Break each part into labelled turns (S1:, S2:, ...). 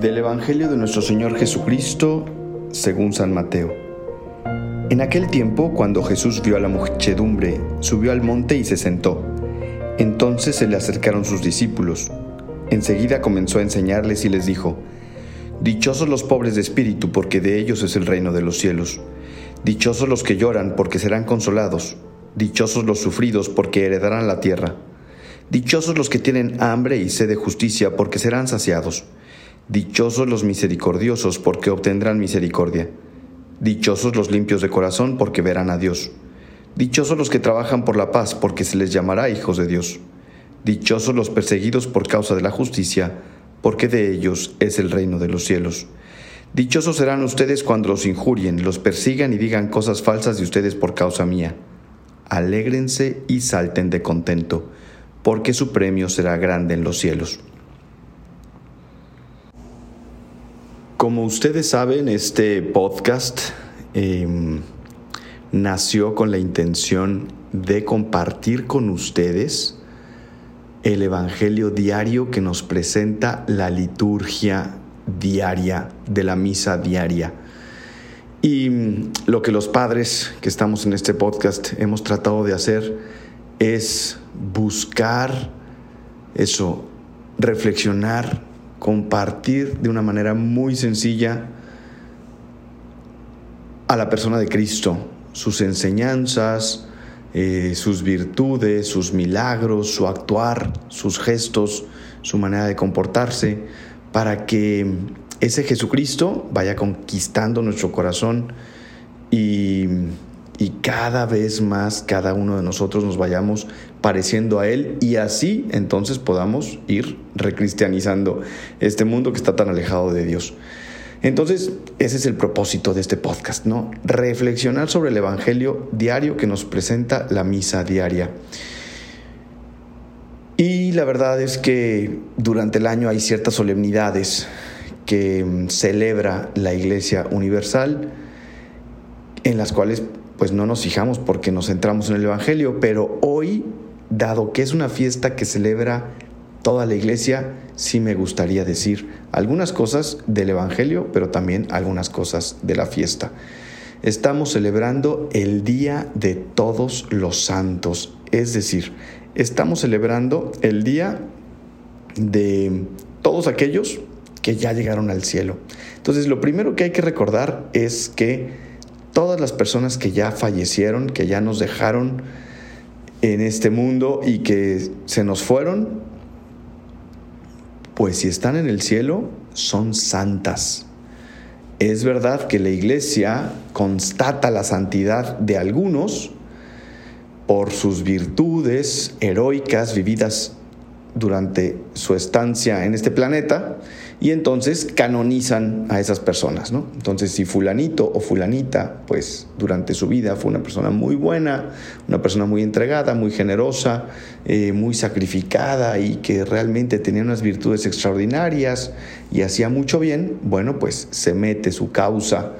S1: Del Evangelio de nuestro Señor Jesucristo según San Mateo. En aquel tiempo, cuando Jesús vio a la muchedumbre, subió al monte y se sentó. Entonces se le acercaron sus discípulos. Enseguida comenzó a enseñarles y les dijo, Dichosos los pobres de espíritu, porque de ellos es el reino de los cielos. Dichosos los que lloran, porque serán consolados. Dichosos los sufridos, porque heredarán la tierra. Dichosos los que tienen hambre y sed de justicia, porque serán saciados. Dichosos los misericordiosos, porque obtendrán misericordia. Dichosos los limpios de corazón, porque verán a Dios. Dichosos los que trabajan por la paz, porque se les llamará hijos de Dios. Dichosos los perseguidos por causa de la justicia, porque de ellos es el reino de los cielos. Dichosos serán ustedes cuando los injurien, los persigan y digan cosas falsas de ustedes por causa mía. Alégrense y salten de contento, porque su premio será grande en los cielos. Como ustedes saben, este podcast em, nació con la intención de compartir con ustedes el Evangelio diario que nos presenta la liturgia diaria de la misa diaria. Y mm, lo que los padres que estamos en este podcast hemos tratado de hacer es buscar eso, reflexionar compartir de una manera muy sencilla a la persona de Cristo, sus enseñanzas, eh, sus virtudes, sus milagros, su actuar, sus gestos, su manera de comportarse, para que ese Jesucristo vaya conquistando nuestro corazón y y cada vez más cada uno de nosotros nos vayamos pareciendo a Él y así entonces podamos ir recristianizando este mundo que está tan alejado de Dios. Entonces, ese es el propósito de este podcast, ¿no? Reflexionar sobre el Evangelio diario que nos presenta la misa diaria. Y la verdad es que durante el año hay ciertas solemnidades que mm, celebra la Iglesia Universal, en las cuales pues no nos fijamos porque nos centramos en el Evangelio, pero hoy, dado que es una fiesta que celebra toda la iglesia, sí me gustaría decir algunas cosas del Evangelio, pero también algunas cosas de la fiesta. Estamos celebrando el Día de Todos los Santos, es decir, estamos celebrando el Día de todos aquellos que ya llegaron al cielo. Entonces, lo primero que hay que recordar es que todas las personas que ya fallecieron, que ya nos dejaron en este mundo y que se nos fueron, pues si están en el cielo, son santas. Es verdad que la iglesia constata la santidad de algunos por sus virtudes heroicas vividas durante su estancia en este planeta y entonces canonizan a esas personas, ¿no? Entonces, si fulanito o fulanita, pues durante su vida fue una persona muy buena, una persona muy entregada, muy generosa, eh, muy sacrificada y que realmente tenía unas virtudes extraordinarias y hacía mucho bien, bueno, pues se mete su causa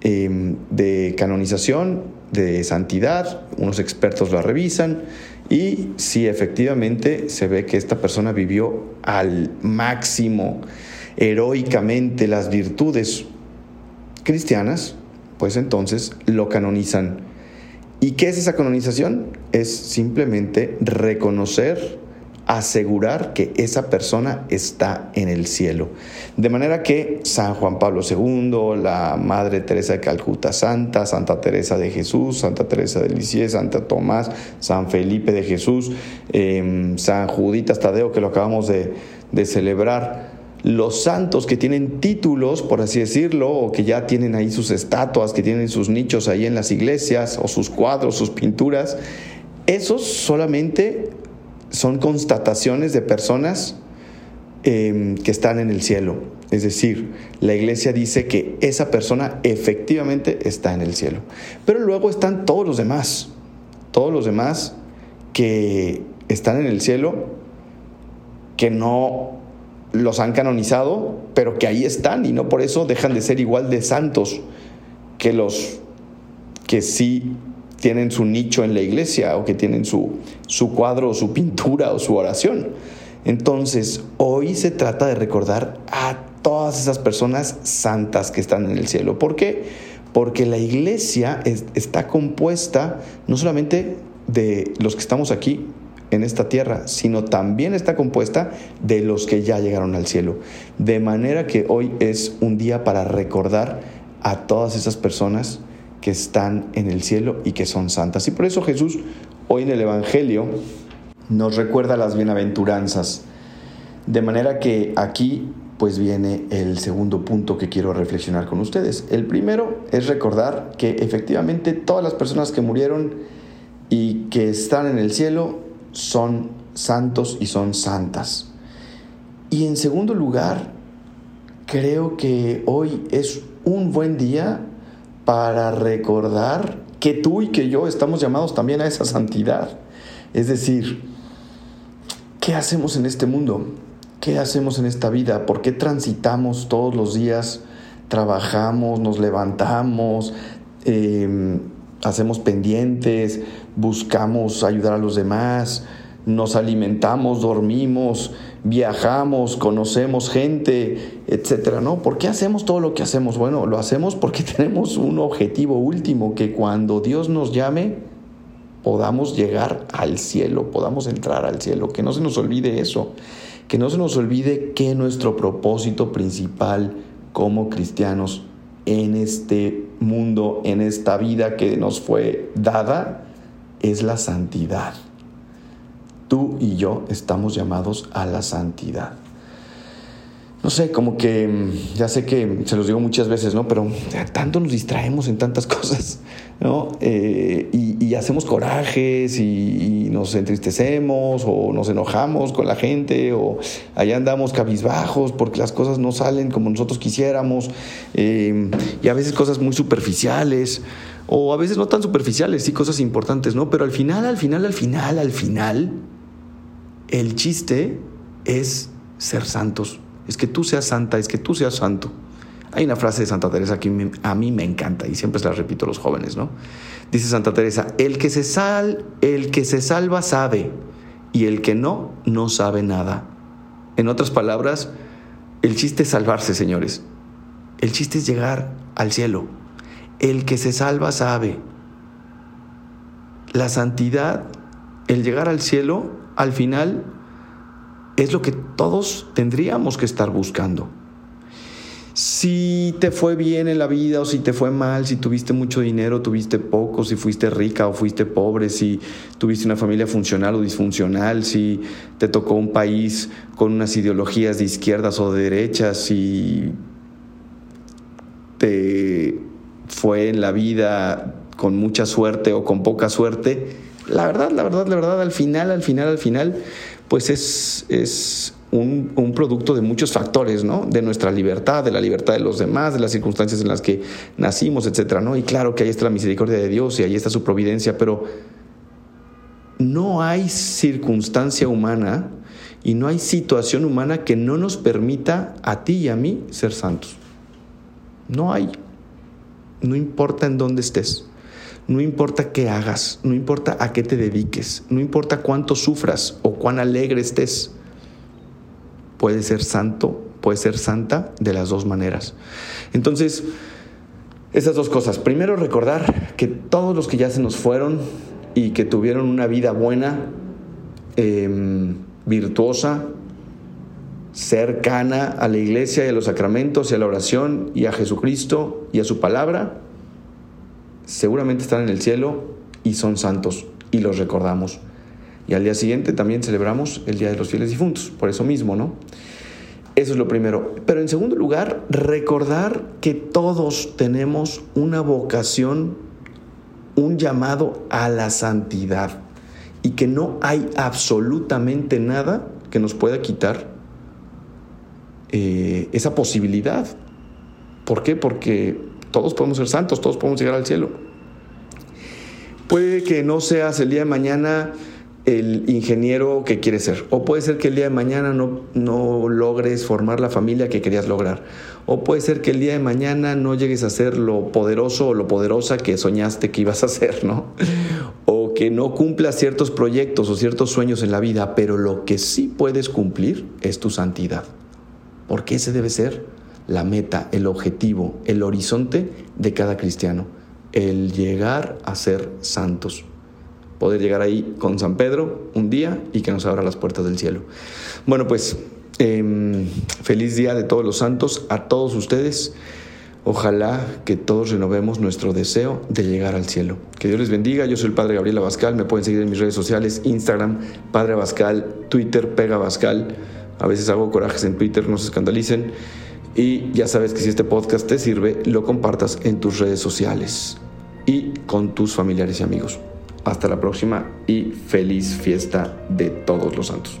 S1: em, de canonización, de santidad, unos expertos la revisan y si efectivamente se ve que esta persona vivió al máximo, heroicamente, las virtudes cristianas, pues entonces lo canonizan. ¿Y qué es esa canonización? Es simplemente reconocer asegurar que esa persona está en el cielo. De manera que San Juan Pablo II, la Madre Teresa de Calcuta Santa, Santa Teresa de Jesús, Santa Teresa de Lisieux, Santa Tomás, San Felipe de Jesús, em, San Juditas Tadeo, que lo acabamos de, de celebrar, los santos que tienen títulos, por así decirlo, o que ya tienen ahí sus estatuas, que tienen sus nichos ahí en las iglesias, o sus cuadros, sus pinturas, esos solamente son constataciones de personas em, que están en el cielo. Es decir, la iglesia dice que esa persona efectivamente está en el cielo. Pero luego están todos los demás, todos los demás que están en el cielo, que no los han canonizado, pero que ahí están y no por eso dejan de ser igual de santos que los que sí tienen su nicho en la iglesia o que tienen su, su cuadro o su pintura o su oración. Entonces, hoy se trata de recordar a todas esas personas santas que están en el cielo. ¿Por qué? Porque la iglesia está compuesta no solamente de los que estamos aquí en esta tierra, sino también está compuesta de los que ya llegaron al cielo. De manera que hoy es un día para recordar a todas esas personas que están en el cielo y que son santas. Y por eso Jesús hoy en el Evangelio nos recuerda las bienaventuranzas. De manera que aquí pues viene el segundo punto que quiero reflexionar con ustedes. El primero es recordar que efectivamente todas las personas que murieron y que están en el cielo son santos y son santas. Y en segundo lugar, creo que hoy es un buen día para recordar que tú y que yo estamos llamados también a esa santidad. Es decir, ¿qué hacemos en este mundo? ¿Qué hacemos en esta vida? ¿Por qué transitamos todos los días? Trabajamos, nos levantamos, em, hacemos pendientes, buscamos ayudar a los demás, nos alimentamos, dormimos, viajamos, conocemos gente, etcétera, ¿no? ¿Por qué hacemos todo lo que hacemos? Bueno, lo hacemos porque tenemos un objetivo último, que cuando Dios nos llame podamos llegar al cielo, podamos entrar al cielo, que no se nos olvide eso, que no se nos olvide que nuestro propósito principal como cristianos en este mundo, en esta vida que nos fue dada, es la santidad. Y yo estamos llamados a la santidad. No sé, como que mm, ya sé que se los digo muchas veces, ¿no? Pero tanto nos distraemos en tantas cosas, ¿no? Eh, y, hacemos corajes y, nos entristecemos o nos enojamos con la gente o allá andamos cabizbajos porque las cosas no salen como nosotros quisiéramos eh, y a veces cosas muy superficiales o a veces no tan superficiales, sí cosas importantes, ¿no? Pero al final, al final, al final, al final, el chiste es ser santos. Es que tú seas santa, es que tú seas santo. Hay una frase de Santa Teresa que a mí me encanta y siempre se la repito a los jóvenes, ¿no? Dice Santa Teresa, el que se sal, el que se salva sabe y el que no no sabe nada. En otras palabras, el chiste es salvarse, señores. El chiste es llegar al cielo. El que se salva sabe. La santidad, el llegar al cielo, al final es lo que todos tendríamos que estar buscando. Si te fue bien en la vida o si te fue mal, si tuviste mucho dinero, tuviste poco, si fuiste rica o fuiste pobre, si tuviste una familia funcional o disfuncional, si te tocó un país con unas ideologías de izquierdas o de derechas, si te fue en la vida con mucha suerte o con poca suerte, la verdad, la verdad, la verdad, al final, al final, al final, pues es, es un, un, producto de muchos factores, ¿no? De nuestra libertad, de la libertad de los demás, de las circunstancias en las que nacimos, etcétera, ¿no? Y claro que ahí está la misericordia de Dios y ahí está su providencia, pero no hay circunstancia humana y no hay situación humana que no nos permita a ti y a mí ser santos. No hay. No importa en dónde estés. No importa qué hagas, no importa a qué te dediques, no importa cuánto sufras o cuán alegre estés. Puedes ser santo, puedes ser santa de las dos maneras. Entonces, esas dos cosas. Primero, recordar que todos los que ya se nos fueron y que tuvieron una vida buena, em, virtuosa, cercana a la iglesia y a los sacramentos y a la oración y a Jesucristo y a su palabra, seguramente están en el cielo y son santos y los recordamos. Y al día siguiente también celebramos el Día de los Fieles Difuntos, por eso mismo, ¿no? Eso es lo primero. Pero en segundo lugar, recordar que todos tenemos una vocación, un llamado a la santidad y que no hay absolutamente nada que nos pueda quitar eh, esa posibilidad. ¿Por qué? Porque todos podemos ser santos, todos podemos llegar al cielo. Puede que no seas el día de mañana el ingeniero que quieres ser. O puede ser que el día de mañana no, no, logres formar la familia que querías lograr. O puede ser que el día de mañana no llegues a ser lo poderoso o lo poderosa que soñaste que ibas a ser, ¿no? O que no cumplas ciertos proyectos o ciertos sueños en la vida, pero lo que sí puedes cumplir es tu santidad. porque ese debe ser la meta, el objetivo, el horizonte de cada cristiano, el llegar a ser santos. Poder llegar ahí con San Pedro un día y que nos abra las puertas del cielo. Bueno, pues em, feliz día de todos los santos a todos ustedes. Ojalá que todos renovemos nuestro deseo de llegar al cielo. Que Dios les bendiga. Yo soy el Padre Gabriel Abascal. Me pueden seguir en mis redes sociales, Instagram, Padre Abascal, Twitter, Pega Abascal. A veces hago corajes en Twitter, no se escandalicen. Y ya sabes que si este podcast te sirve, lo compartas en tus redes sociales y con tus familiares y amigos. Hasta la próxima y feliz fiesta de todos los santos.